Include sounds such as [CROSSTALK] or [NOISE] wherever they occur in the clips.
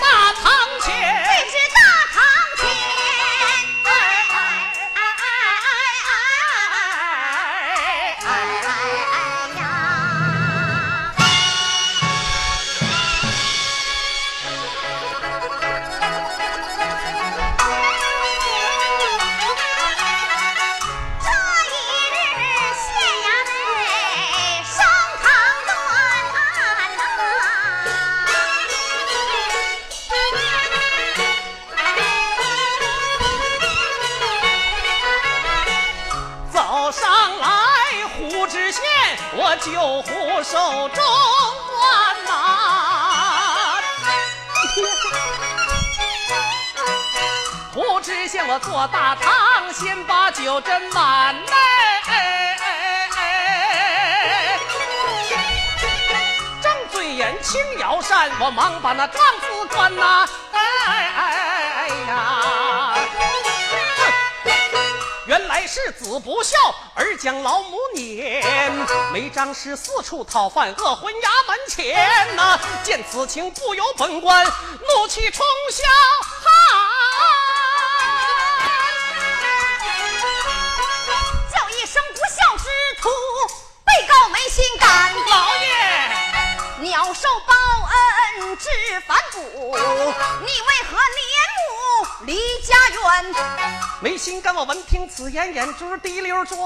对坐大堂，先把酒斟满嘞。正醉眼轻摇扇，我忙把那状子端呐。哎哎哎呀！原来是子不孝，儿将老母撵。没张氏四处讨饭，恶魂衙门前呐、见此情，不由本官怒气冲霄是反骨，你为何撵母离家园？没心肝，我闻听此言，眼珠滴溜转。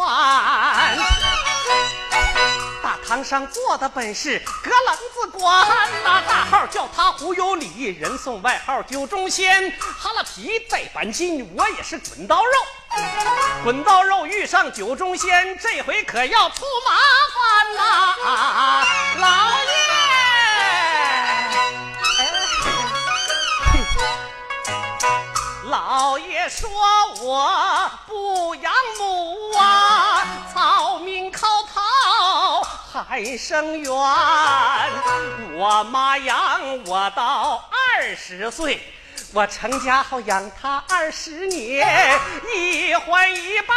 大堂上坐的本是葛冷子官呐，大号叫他胡有礼，人送外号酒中仙。哈了皮再板筋，我也是滚刀肉。滚刀肉遇上酒中仙，这回可要出麻烦呐、老爷。老爷说我不养母啊，草民靠讨还生冤。我妈养我到二十岁，我成家后养她二十年，一环一抱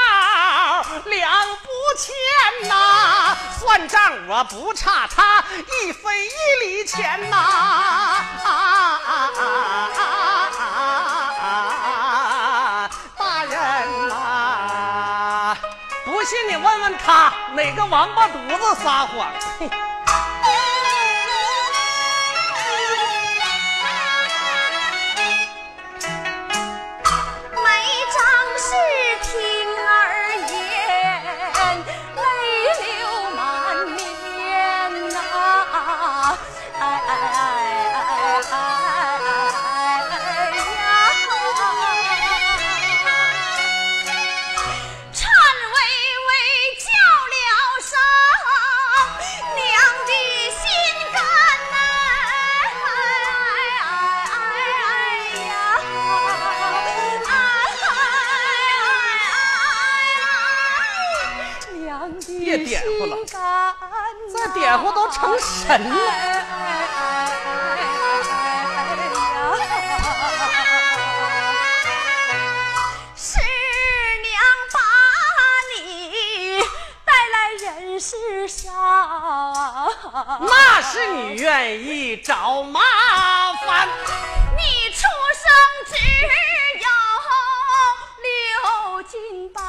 两不欠呐、算账我不差她一分一厘钱呐、啊啊啊啊！不信你问问他哪个王八犊子撒谎。[LAUGHS] 再点呼都成神了师娘把你带来人世上，那是你愿意找麻烦。你出生只有六斤半，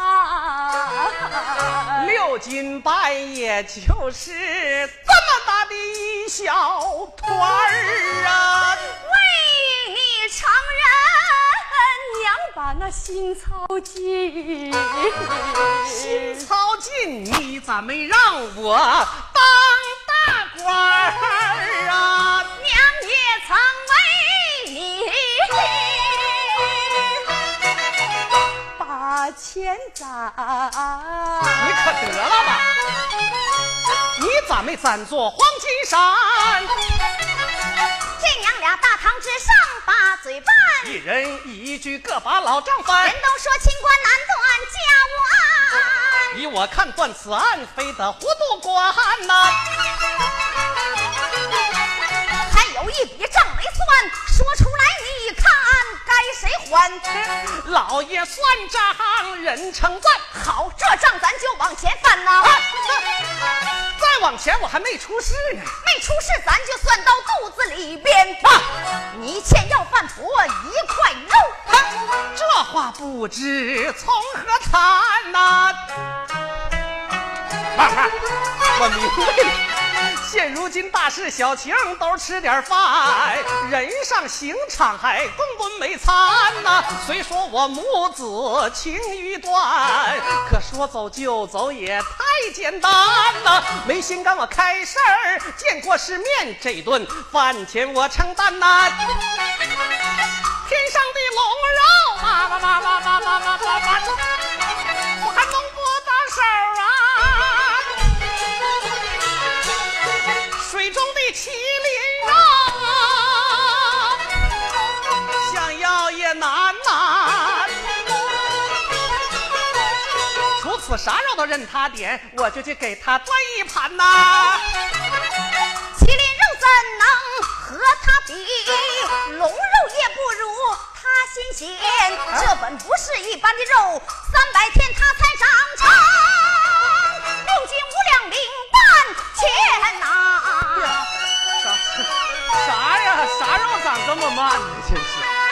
六斤半，夜就是这么大的一小团儿啊！为你成人，娘把那心操尽。心操尽，你咋没让我当大官儿啊？把钱攒，你可得了吧！你咋没攒做黄金山？这娘俩大堂之上把嘴拌，一人一句各把老账翻人。都说清官难断家务案。依我看断此案，非得糊涂官呐、一笔账没算，说出来你看该谁还？老爷算账，人称赞。好，这账咱就往前翻呐。再往前，我还没出事呢。没出事，咱就算到肚子里边。啊，你欠要饭婆一块肉。这话不知从何谈呐。妈妈，我明白了。现如今大事小情都吃点饭，人上刑场还顿顿没餐呐。虽说我母子情谊断，可说走就走也太简单呐。没心肝我开事儿，见过世面，这顿饭钱我承担呐。天上的龙肉，妈妈妈妈妈妈妈妈妈，麒麟啊，想要也难呐。除此啥肉都任他点，我就去给他端一盘呐。麒麟肉怎能和他比？龙肉也不如他新鲜。这本不是一般的肉，三百天它才长成，六斤五两零半钱呐。啥呀？啥肉长这么慢呢？真是。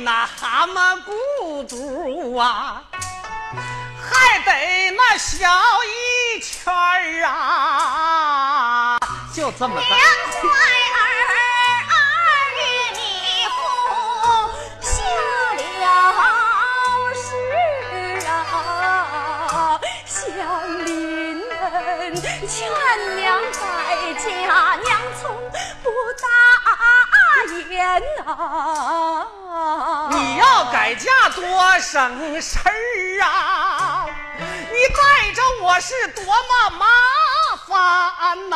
那蛤蟆骨朵啊，还得那小一圈儿啊，就这么大。娘怀儿不了啊，乡邻们劝娘在家，娘从不答应啊。你要改嫁多省事儿啊！你带着我是多么麻烦呐、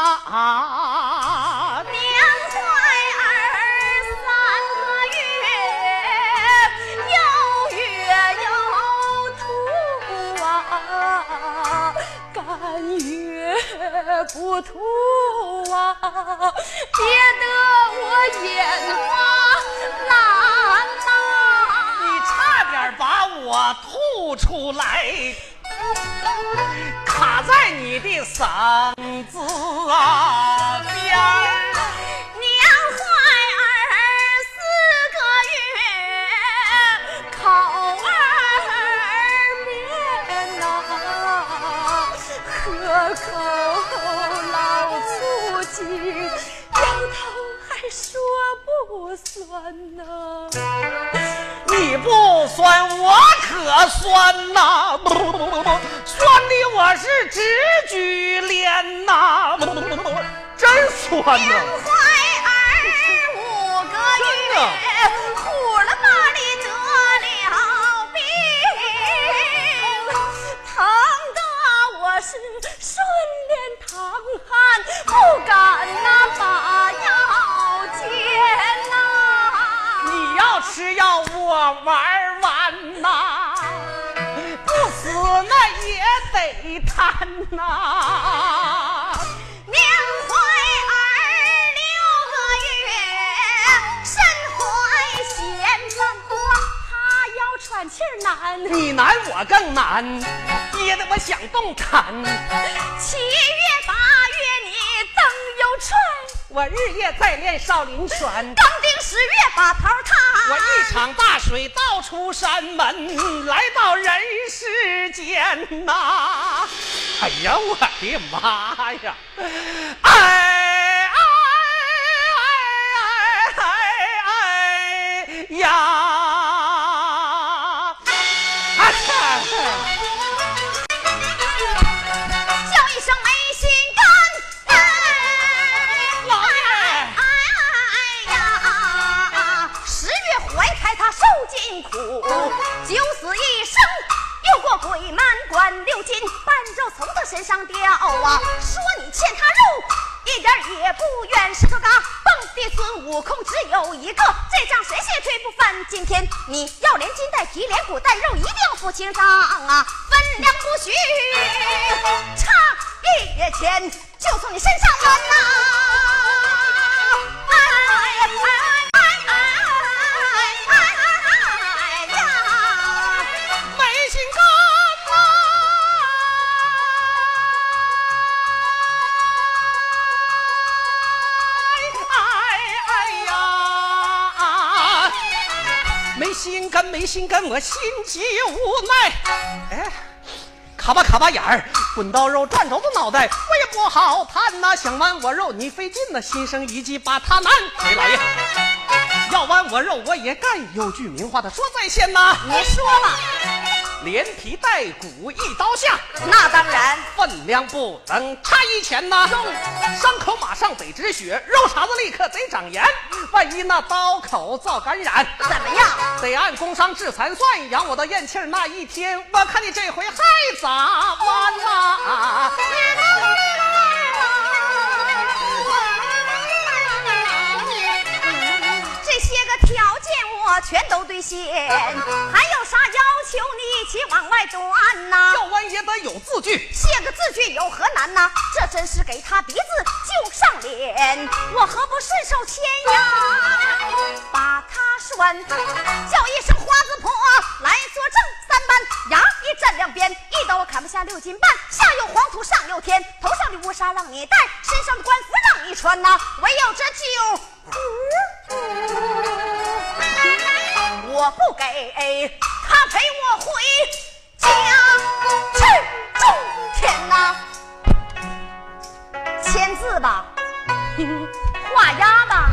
娘怀儿三个月，又月又吐啊，干月不吐啊，憋得我眼花我吐出来，卡在你的嗓子啊边。娘怀儿四个月，口儿面呐，喝口老醋鸡，摇头还说不酸呐。你不酸，我可酸呐！酸的我是直举脸呐！真酸呐！娘怀儿五个月，苦了吧里得了病，疼得我是也得贪呐！娘怀儿六个月，身怀贤子婆，她要喘气儿难。你难我更难，憋得我想动弹。七月八月你灯又踹，我日夜在练少林拳，刚定十月把头踏，我一场大水倒出山门，来到人世间呐！哎呀，我的妈呀！哎尽苦，九死一生，又过鬼门关，六斤半肉从他身上掉啊！说你欠他肉，一点也不冤。石头嘎蹦的孙悟空只有一个，这仗谁血推不翻？今天你要连筋带皮连骨带肉，一定要付清账啊！分量不许差一钱，就从你身上分呐！哎哎！心肝没心肝，我心急无奈。哎，卡巴卡巴眼儿，滚刀肉转轴子脑袋，我也不好看呐。想剜我肉你费劲呐，心生一计把他难。哎，老爷，要剜我肉我也干。有句名话他说在先呐，你说吧。连皮带骨一刀下，那当然分量不能差一钱呐。伤口马上得止血，肉茬子立刻得长盐。万一那刀口遭感染，怎么样？得按工伤致残算。养我到咽气那一天，我看你这回还咋完呐？我全都兑现，[LAUGHS] 还有啥要求？你一起往外端呐！要完也得有字据，写个字据有何难呐？这真是给他鼻子就上脸，我何不顺手牵羊？[LAUGHS] 把他拴，叫一声花子婆来作证，三班牙一站两边，一刀砍不下六斤半，下有黄土上有天，头上的乌纱让你戴，身上的官服让你穿呐，唯有这酒壶。我不给他陪我回家去种田呐，签字吧，画押吧。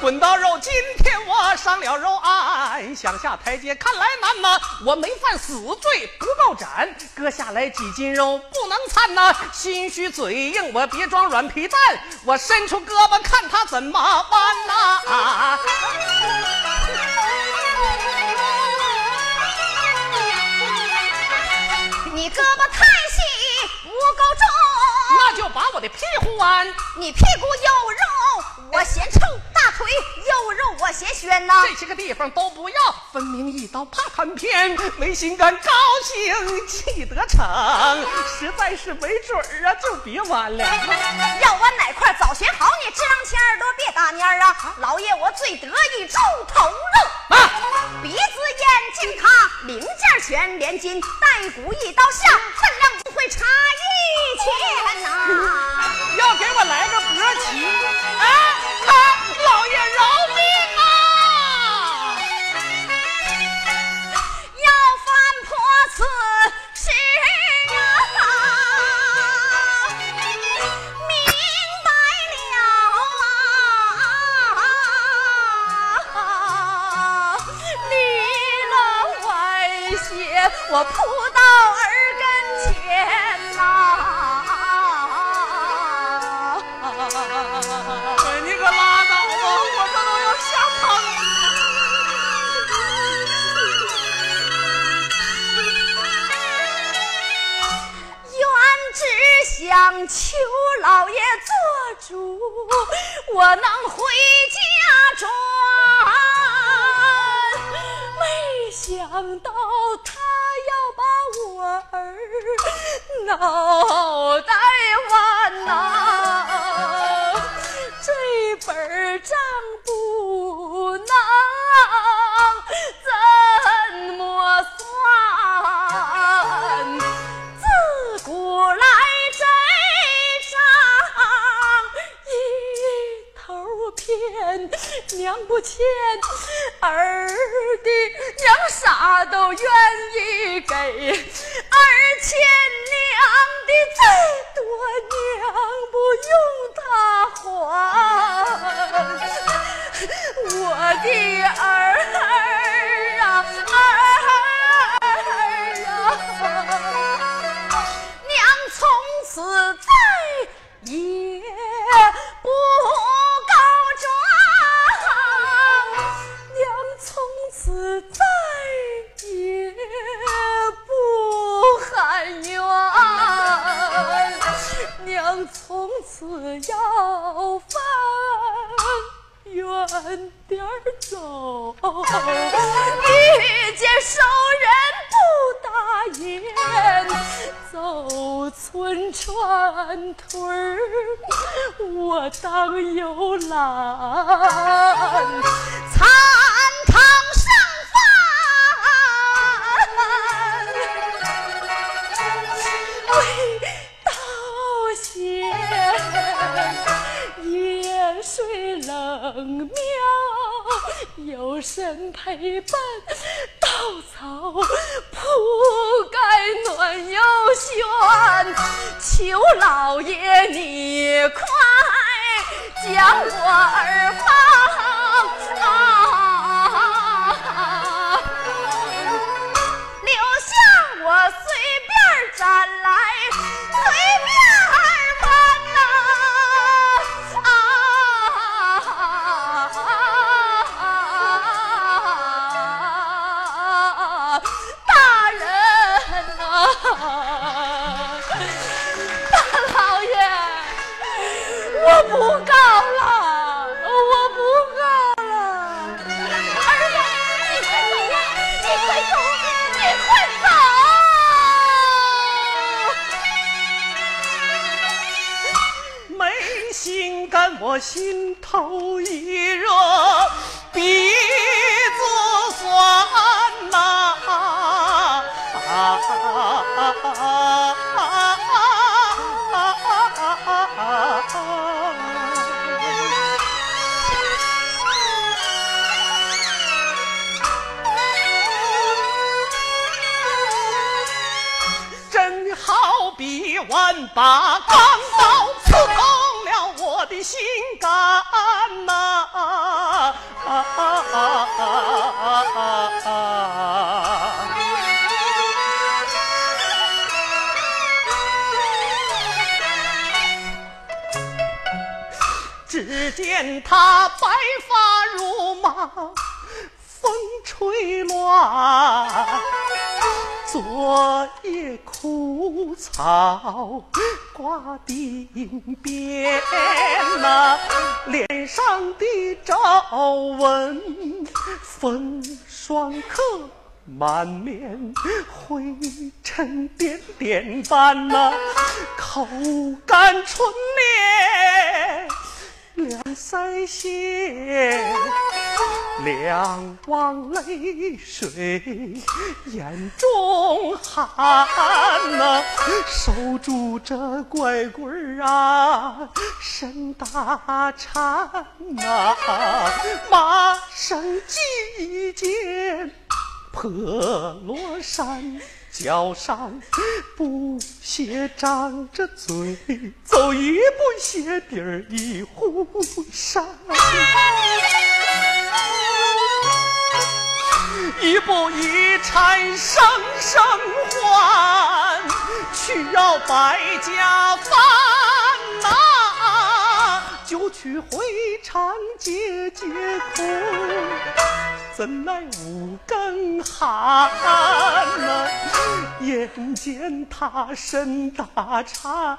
滚刀肉，今天我上了肉案，想下台阶看来难呐。我没犯死罪，不够斩，割下来几斤肉不能残呐。心虚嘴硬，我别装软皮蛋，我伸出胳膊看他怎么弯呐。你胳膊太细，不够重，那就把我的屁股弯。你屁股有肉，我嫌臭。大腿有肉，我先选呐。这些个地方都不要，分明一刀怕砍偏。没心肝，高兴气得逞，实在是没准儿啊，就别弯了。要弯哪块早选好，你支棱起耳朵别打蔫儿啊！老爷我最得意猪头肉，啊，鼻子眼睛它零件全连筋带骨一刀下，分量不会差一钱呐。[LAUGHS] 要给我来个脖旗，啊啊！老爷饶命啊！要翻破此事啊，明白了啊！离了外邪，我扑到想求老爷做主，我能回家转。没想到他要把我儿脑袋剜呐，这本账不能钱，儿的娘啥都愿意给，陪伴。稻草铺盖暖又宣，求老爷你快将我儿草挂鬓边呐，脸上的皱纹风霜刻，满面灰尘点点斑呐，口干唇裂。两腮血，两汪泪水，眼中含呐，守住这拐棍儿啊，身大颤呐，马生几件破罗衫。脚上布鞋张着嘴，走一步鞋底儿一呼扇，一步一缠声声唤，去要百家饭呐，就去回肠解解苦。怎奈五更寒呐，眼见他身打颤，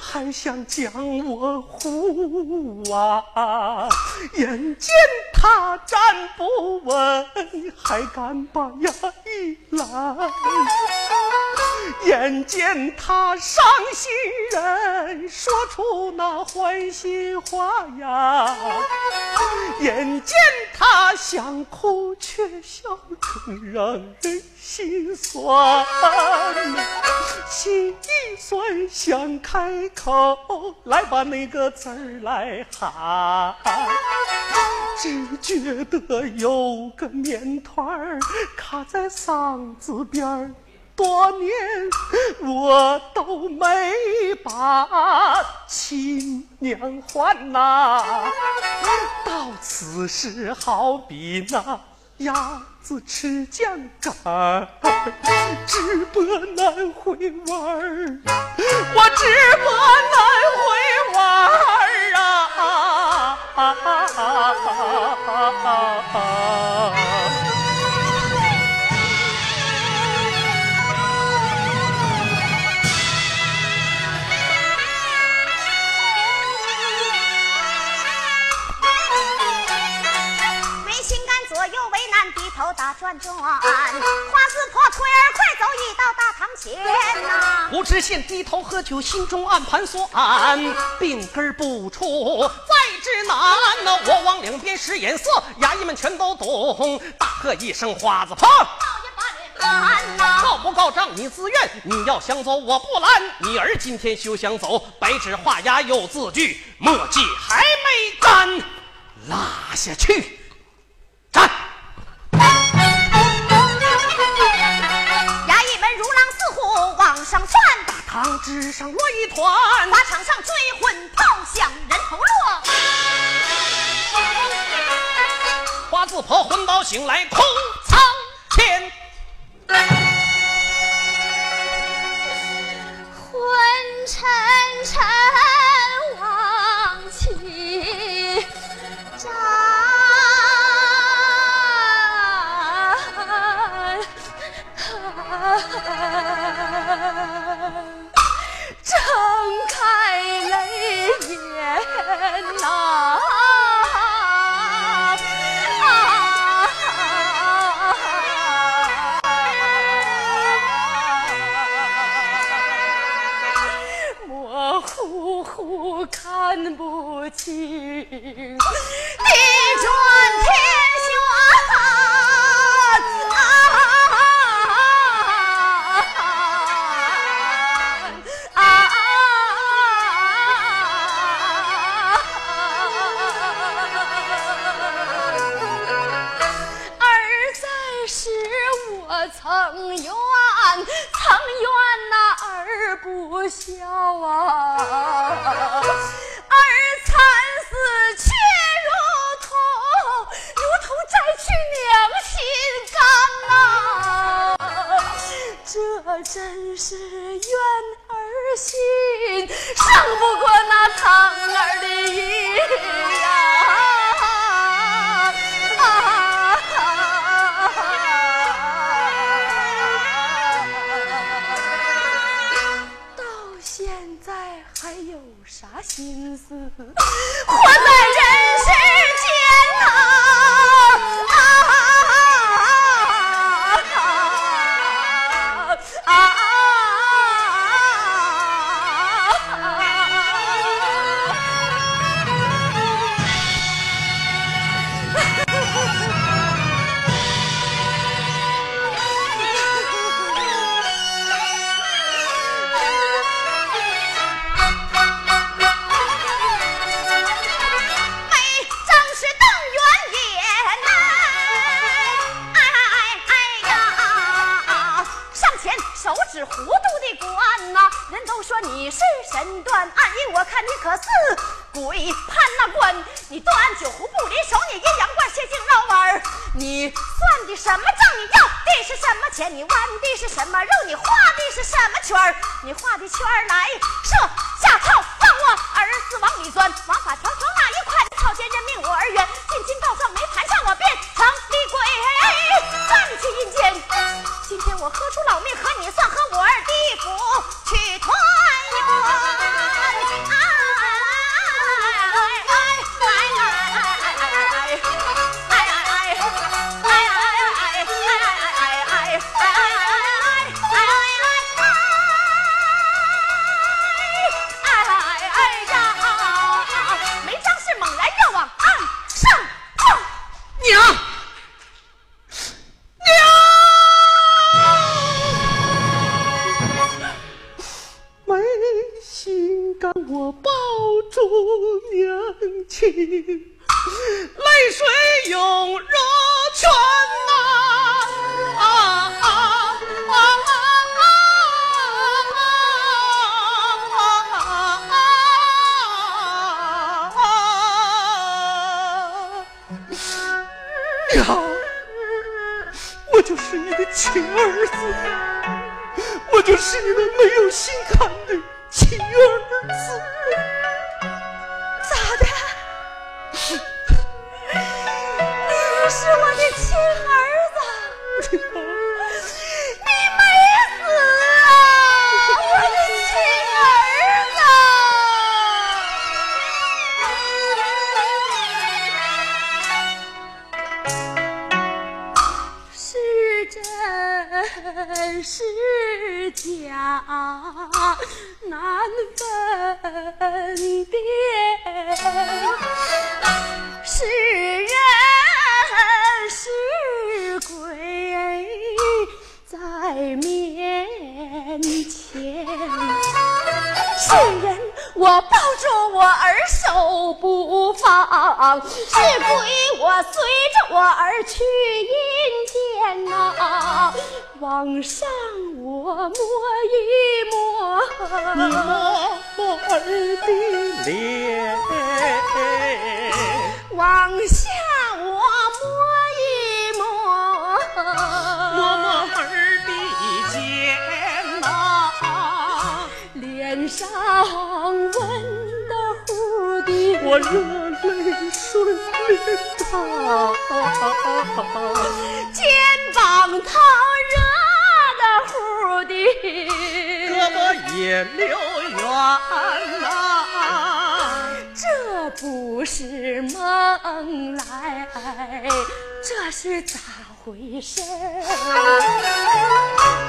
还想将我护啊！眼见他站不稳，还敢把牙一拦。眼见他伤心人，说出那坏心话呀！眼见他想哭，却笑更让人心酸。心一酸，想开口来把那个字儿来喊，只觉得有个面团儿卡在嗓子边儿。多年我都没把亲娘还呐，到此时好比那鸭子吃酱干儿，直播难回弯儿，我直播难回弯儿啊！转转，花子婆腿儿快走，已到大堂前呐。不知县低头喝酒，心中暗盘算，病根不出在之难呐。我往两边使眼色，衙役们全都懂。大喝一声：“花子婆！”告不告状你自愿，你要想走我不拦。你儿今天休想走，白纸画押有字据，墨迹还没干，拉下去，站。如狼似虎往上窜，大堂之上落一团，法场上追魂炮响，人头落。花字婆昏倒醒来空苍天，昏沉沉。[LAUGHS] 睁开泪眼呐。断案，你我看你可是鬼判那官。你断案酒壶不离手，你阴阳怪气净绕弯儿。你算的什么账？你要的是什么钱？你弯的是什么肉？你画的是什么圈儿？你画的圈儿来设下套，让我儿子往里钻。王法条条哪一块？草菅人命我而冤。进京告状没盘算，我变成厉鬼转去阴间。今天我豁出老命和你算，和我二低府去同。真是假，难分辨。是人是鬼在面前。我抱住我儿手不放；是鬼，我随着我儿去阴间呐、往上我摸一摸，你摸摸儿的脸，往下上温的乎的，我热泪顺脸淌。肩膀烫热的乎的，胳膊也流圆呐、这不是梦来，这是咋回事儿？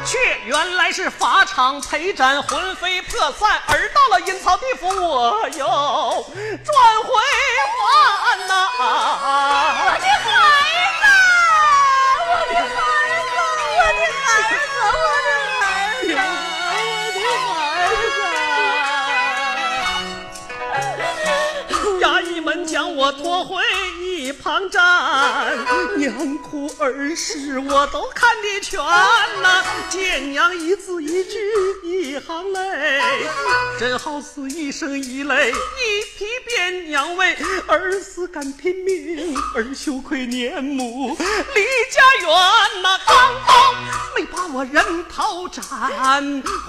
却原来是法场陪斩，魂飞魄散，而到了阴曹地府，我又转回还呐、我的孩子，我的孩子，我的孩子，我的孩子。衙役们将我拖回一旁站，娘哭儿时我都看得全呐、见娘一字一句一行泪，真好似一生一泪一匹鞭。娘为儿死敢拼命，儿羞愧年母离家园呐、刚刚没把我人头斩，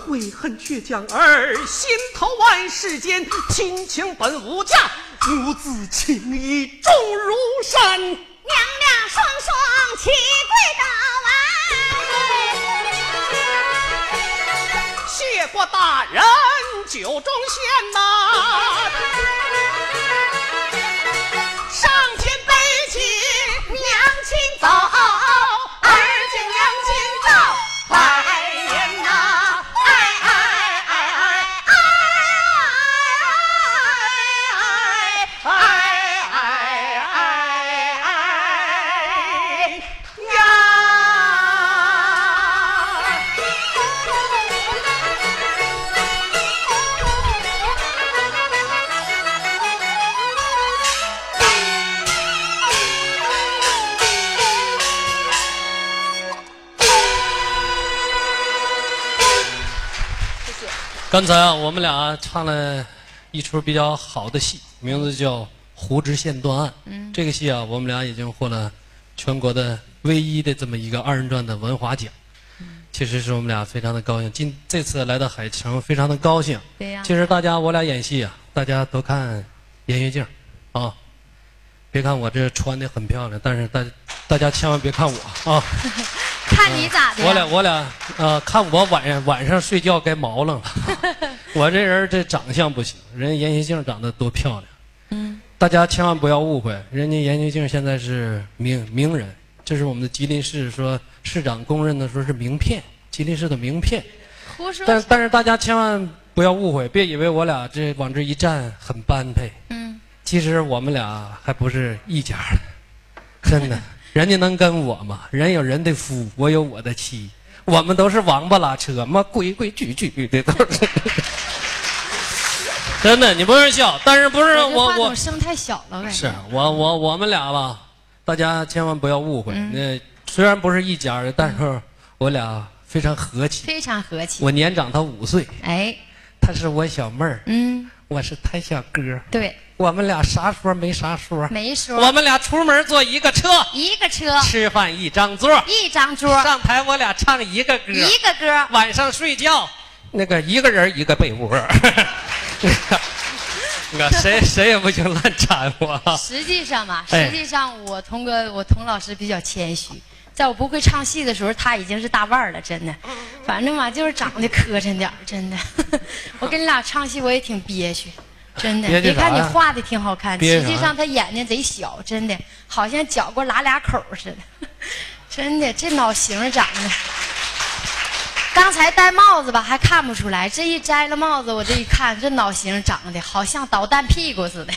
悔恨却将儿心头万世间，亲情本无价，母子情谊重如山。娘娘双双齐跪倒啊！谢过大人酒中仙呐、上刚才啊，我们俩唱了一出比较好的戏，名字叫《胡知县断案》。嗯，这个戏啊，我们俩已经获了全国的唯一的这么一个二人转的文华奖。其实是我们俩非常的高兴，今这次来到海城，非常的高兴。对呀其实大家我俩演戏啊，大家都看严月镜啊，别看我这穿的很漂亮，但是大大家千万别看我啊。[LAUGHS] 看你咋的？我俩我俩呃，看我晚上晚上睡觉该毛愣了。[LAUGHS] 我这人这长相不行，人家闫学静长得多漂亮。嗯，大家千万不要误会，人家闫学静现在是名名人，这是我们的吉林市说市长公认的说是名片，吉林市的名片。胡说。但但是大家千万不要误会，别以为我俩这往这一站很般配。嗯，其实我们俩还不是一家的，真的。人家能跟我吗？人有人的夫，我有我的妻，我们都是王八拉车嘛，规规矩矩的都是。[LAUGHS] 真的，你不用笑，但是不是我我声太小了，感觉是我我我们俩吧，大家千万不要误会。嗯那虽然不是一家的，但是我俩非常和气。非常和气。我年长他五岁，哎，他是我小妹儿，嗯，我是他小哥。对，我们俩啥说没啥说，没说我们俩出门坐一个车，一个车，吃饭一张桌，一张桌，上台我俩唱一个歌，一个歌。晚上睡觉，那个一个人一个被窝。[LAUGHS] 那个谁 [LAUGHS] 谁也不行乱掺和。实际上嘛，哎。实际上我童哥，我童老师比较谦虚，在我不会唱戏的时候，他已经是大腕儿了，真的。反正嘛，就是长得磕碜点儿真的。[LAUGHS] 我跟你俩唱戏，我也挺憋屈，真的。别看你画的挺好看，实际上他眼睛贼小，真的，好像嚼过拉俩口似的。[LAUGHS] 真的，这脑型长的。刚才戴帽子吧，还看不出来，这一摘了帽子，我这一看，这脑型长得好像导弹屁股似的。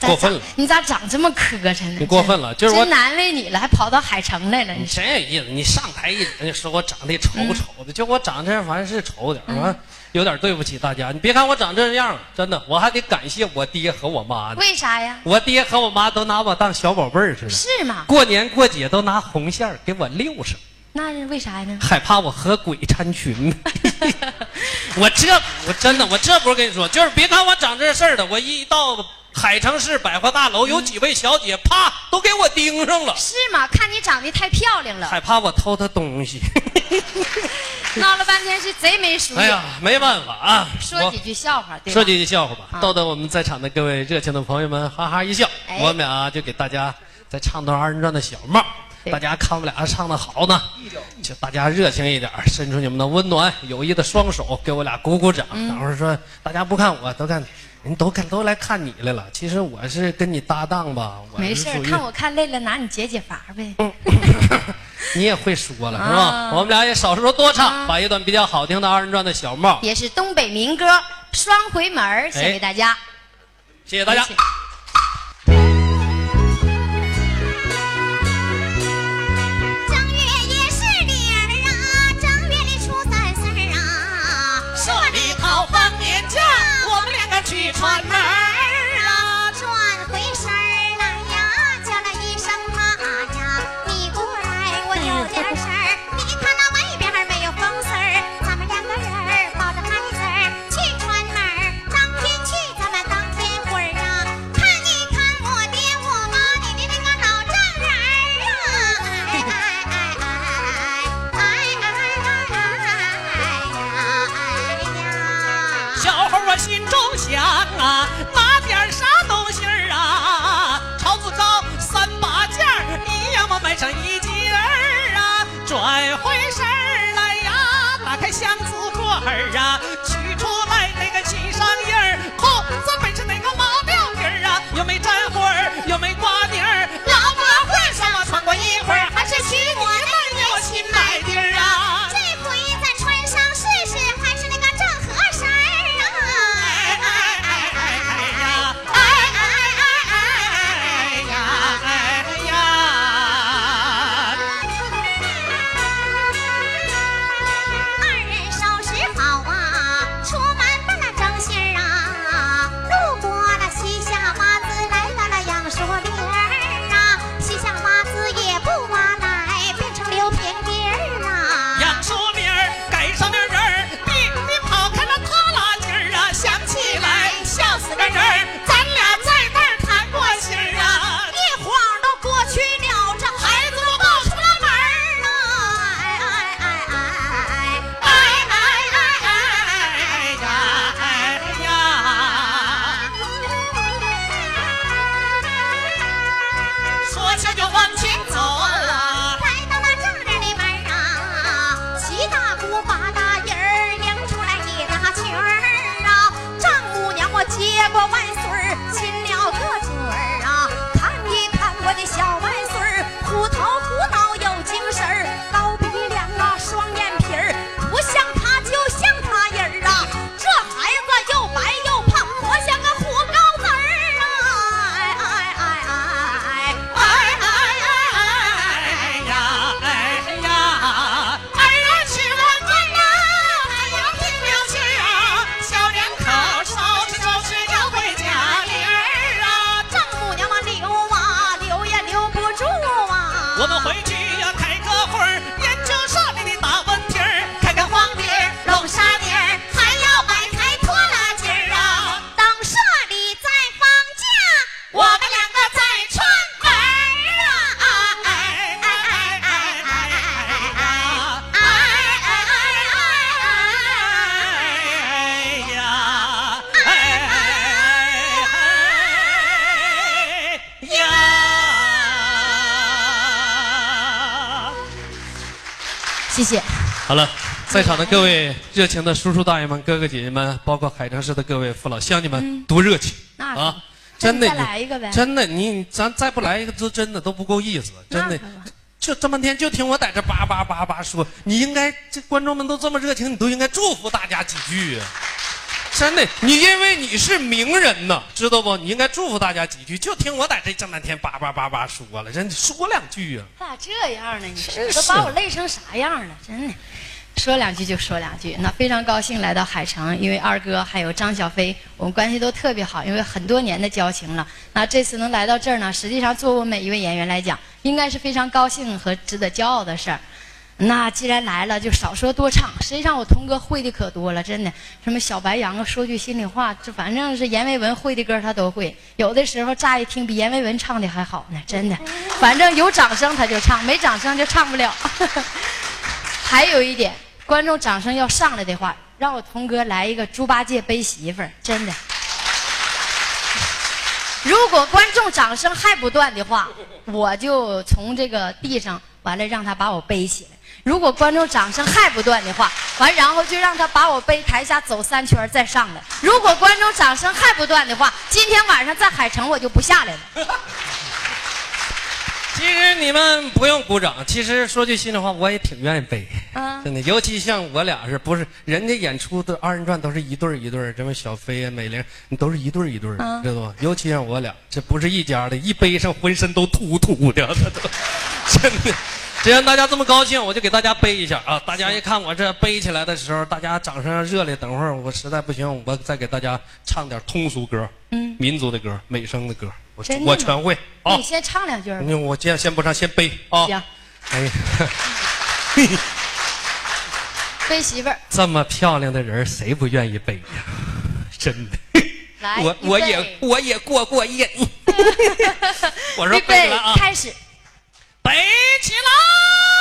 [LAUGHS] 过分了你咋长这么磕碜呢？你过分了就是我真难为你了，还跑到海城来了。你真有意思！你上台一人家说我长得丑丑的，就我长这反正是丑点儿，完有点对不起大家。你别看我长这样，真的，我还得感谢我爹和我妈呢。为啥呀？我爹和我妈都拿我当小宝贝儿似的，是吗？过年过节都拿红线儿给我溜上，那是为啥呢？害怕我和鬼掺群。[LAUGHS] 我这我真的，我这不是跟你说，就是别看我长这事儿的，我一到海城市百货大楼，有几位小姐啪都给我盯上了，是吗？看你长得太漂亮了，害怕我偷她东西。[LAUGHS] [LAUGHS] 闹了半天是贼没淑眼。哎呀，没办法啊，我说几句笑话？说几句笑话吧，啊逗得我们在场的各位热情的朋友们哈哈一笑。哎我们俩就给大家再唱段二人转的小帽，大家看我们俩唱的好呢，就大家热情一点，伸出你们的温暖友谊的双手，给我俩鼓鼓掌。嗯等会儿说大家不看我，都看人都看都来看你来了。其实我是跟你搭档吧，我没事看我看累了，拿你解解乏呗。[LAUGHS] 你也会说了是吧？啊我们俩也少说多唱，啊把一段比较好听的二人转的小帽，也是东北民歌《双回门儿》，献哎给大家。谢谢大家们两个去串门转回身来呀，打开箱子盖儿啊。好了，在场的各位热情的叔叔大爷们、哥哥姐姐们，包括海城市的各位父老乡亲们，多热情那啊！真的，你再来一个呗真的，你咱再不来一个，都真的都不够意思，真的。就这么天，就听我在这叭叭叭叭说，你应该这观众们都这么热情，你都应该祝福大家几句啊！真的，你因为你是名人呐，知道不？你应该祝福大家几句。就听我在这这半天叭叭叭叭说了，真的说两句啊！咋这样呢？你真是都把我累成啥样了？真的，说两句就说两句。那非常高兴来到海城，因为二哥还有张小飞，我们关系都特别好，因为很多年的交情了。那这次能来到这儿呢，实际上作为我每一位演员来讲，应该是非常高兴和值得骄傲的事儿。那既然来了，就少说多唱。实际上我童哥会的可多了，真的，什么小白杨啊，说句心里话，这反正是阎维文会的歌他都会。有的时候乍一听比阎维文唱的还好呢，真的。反正有掌声他就唱，没掌声就唱不了。[LAUGHS] 还有一点，观众掌声要上来的话，让我童哥来一个猪八戒背媳妇儿，真的。如果观众掌声还不断的话，我就从这个地上完了让他把我背起来。如果观众掌声还不断的话，完然后就让他把我背台下走三圈再上来。如果观众掌声还不断的话，今天晚上在海城我就不下来了。[LAUGHS] 其实你们不用鼓掌。其实说句心里话，我也挺愿意背，啊真的。尤其像我俩是不是人家演出的二人转都是一对儿一对儿，这么小飞啊、美玲，你都是一对儿一对儿知道吧？尤其像我俩，这不是一家的，一背上浑身都突突的，这 [LAUGHS] 都真的。既然大家这么高兴，我就给大家背一下啊！大家一看我这背起来的时候，大家掌声热烈。等会儿我实在不行，我再给大家唱点通俗歌，嗯，民族的歌、美声的歌，我我全会啊你！先唱两句儿吧。那我先先不唱，先背啊！行，哎呀，[LAUGHS] 背媳妇儿，这么漂亮的人，谁不愿意背呀？[LAUGHS] 真的，来，我我也我也过过瘾。[LAUGHS] 我说预备背了啊，开始。背起来！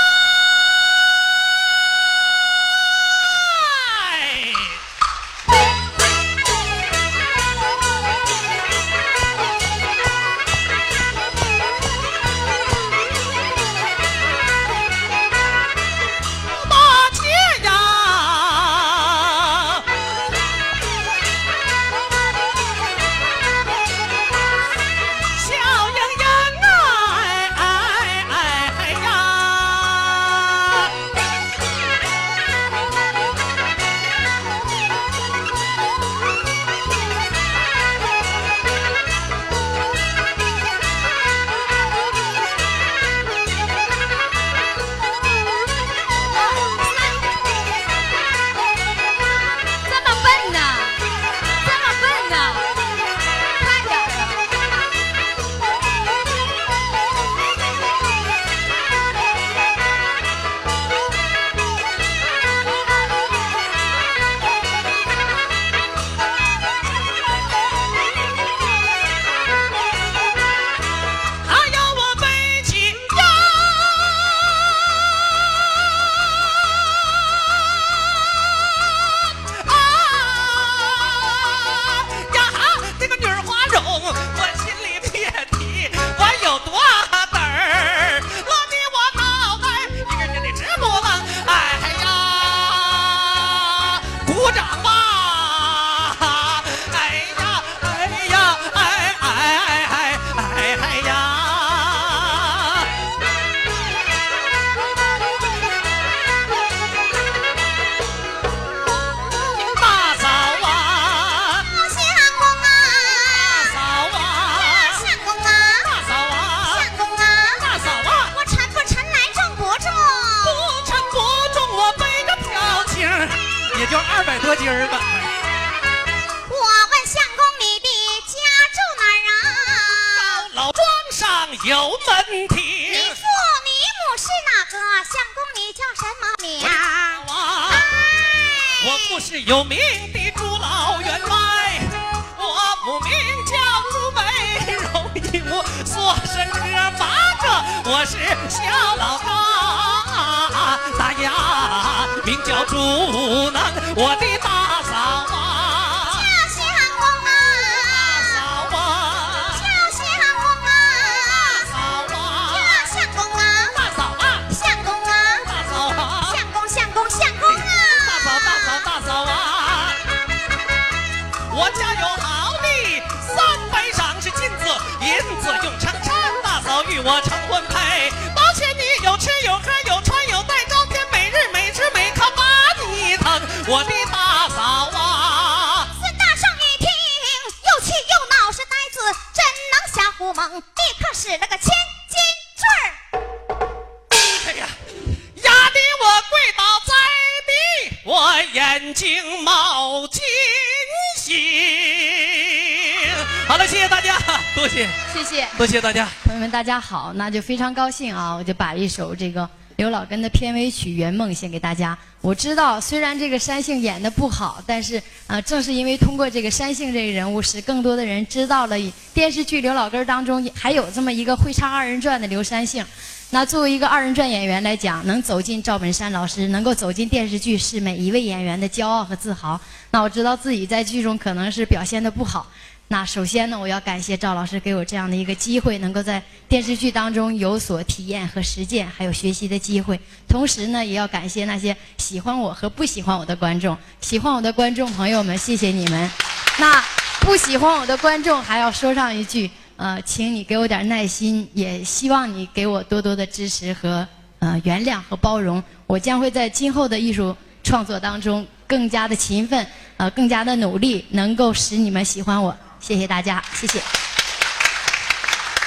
多谢大家。朋友们，大家好，那就非常高兴啊！我就把一首这个刘老根的片尾曲《圆梦》献给大家。我知道，虽然这个山杏演的不好，但是啊、正是因为通过这个山杏这个人物，使更多的人知道了电视剧《刘老根》当中还有这么一个会唱二人转的刘山杏。那作为一个二人转演员来讲，能走进赵本山老师，能够走进电视剧，是每一位演员的骄傲和自豪。那我知道自己在剧中可能是表现的不好，那首先呢，我要感谢赵老师给我这样的一个机会，能够在电视剧当中有所体验和实践，还有学习的机会。同时呢，也要感谢那些喜欢我和不喜欢我的观众。喜欢我的观众朋友们，谢谢你们。那不喜欢我的观众，还要说上一句，呃，请你给我点耐心，也希望你给我多多的支持和呃原谅和包容。我将会在今后的艺术创作当中更加的勤奋，呃，更加的努力，能够使你们喜欢我。谢谢大家，谢谢。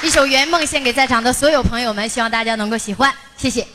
一首《圆梦》献给在场的所有朋友们，希望大家能够喜欢，谢谢。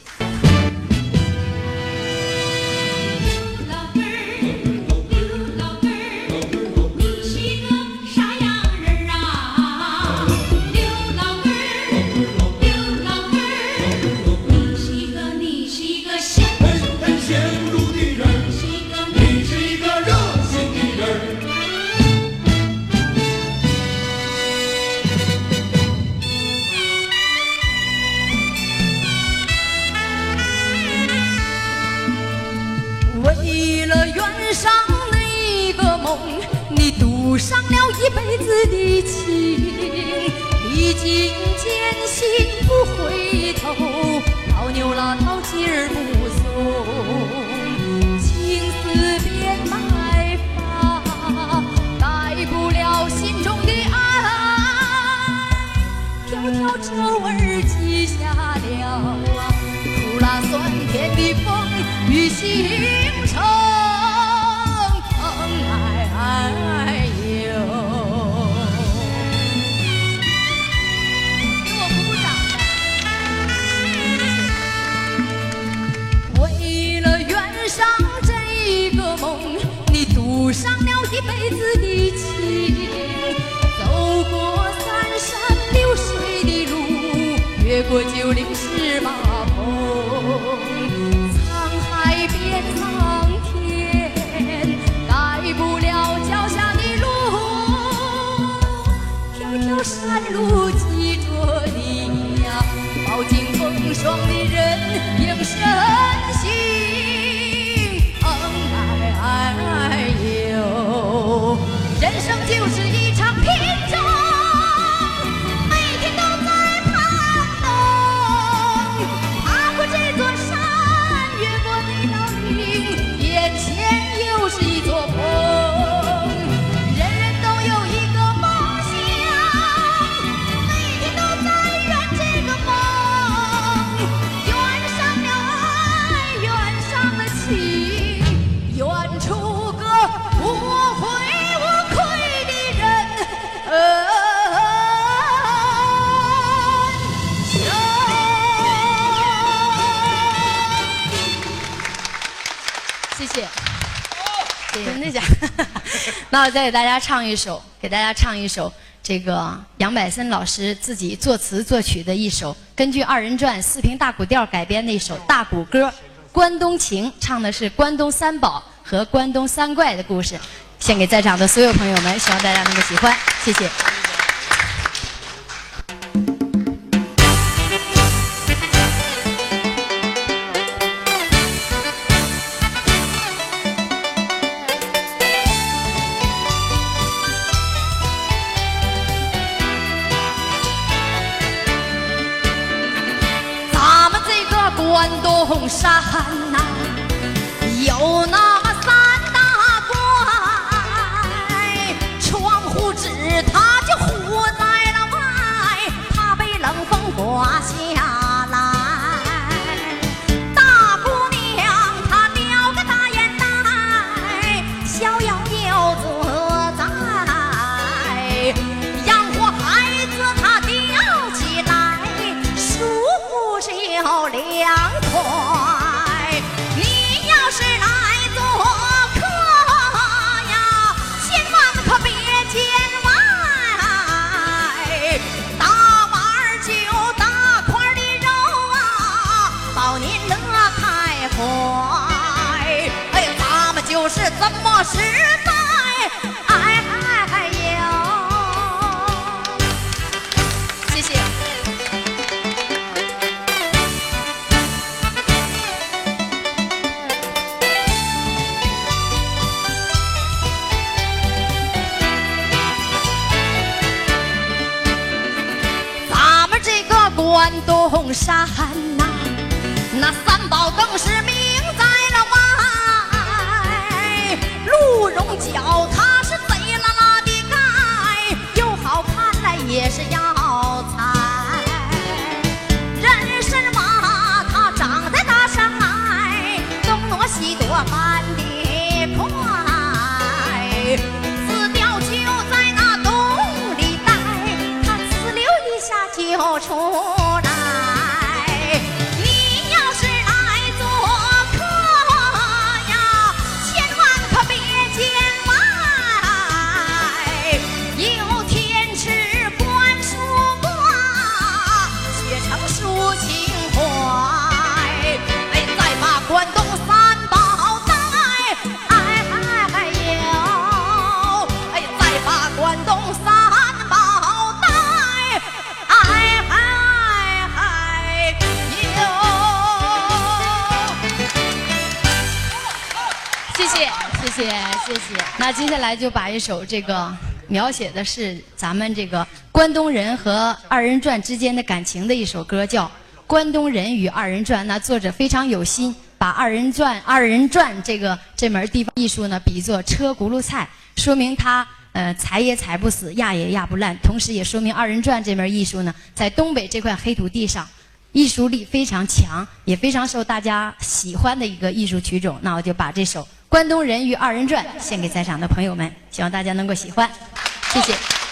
那我再给大家唱一首，给大家唱一首。这个杨百森老师自己作词作曲的一首，根据二人转四平大鼓调改编的一首大鼓歌《关东情》，唱的是关东三宝和关东三怪的故事，献给在场的所有朋友们，希望大家能够喜欢，谢谢。谢，谢。那接下来就把一首这个描写的是咱们这个关东人和二人转之间的感情的一首歌，叫《关东人与二人转》。那作者非常有心，把二人转、二人转这个这门地方艺术呢，比作车轱辘菜，说明它呃踩也踩不死，压也压不烂。同时也说明二人转这门艺术呢，在东北这块黑土地上。艺术力非常强，也非常受大家喜欢的一个艺术曲种。那我就把这首《关东人与二人转》献给在场的朋友们，希望大家能够喜欢，谢谢。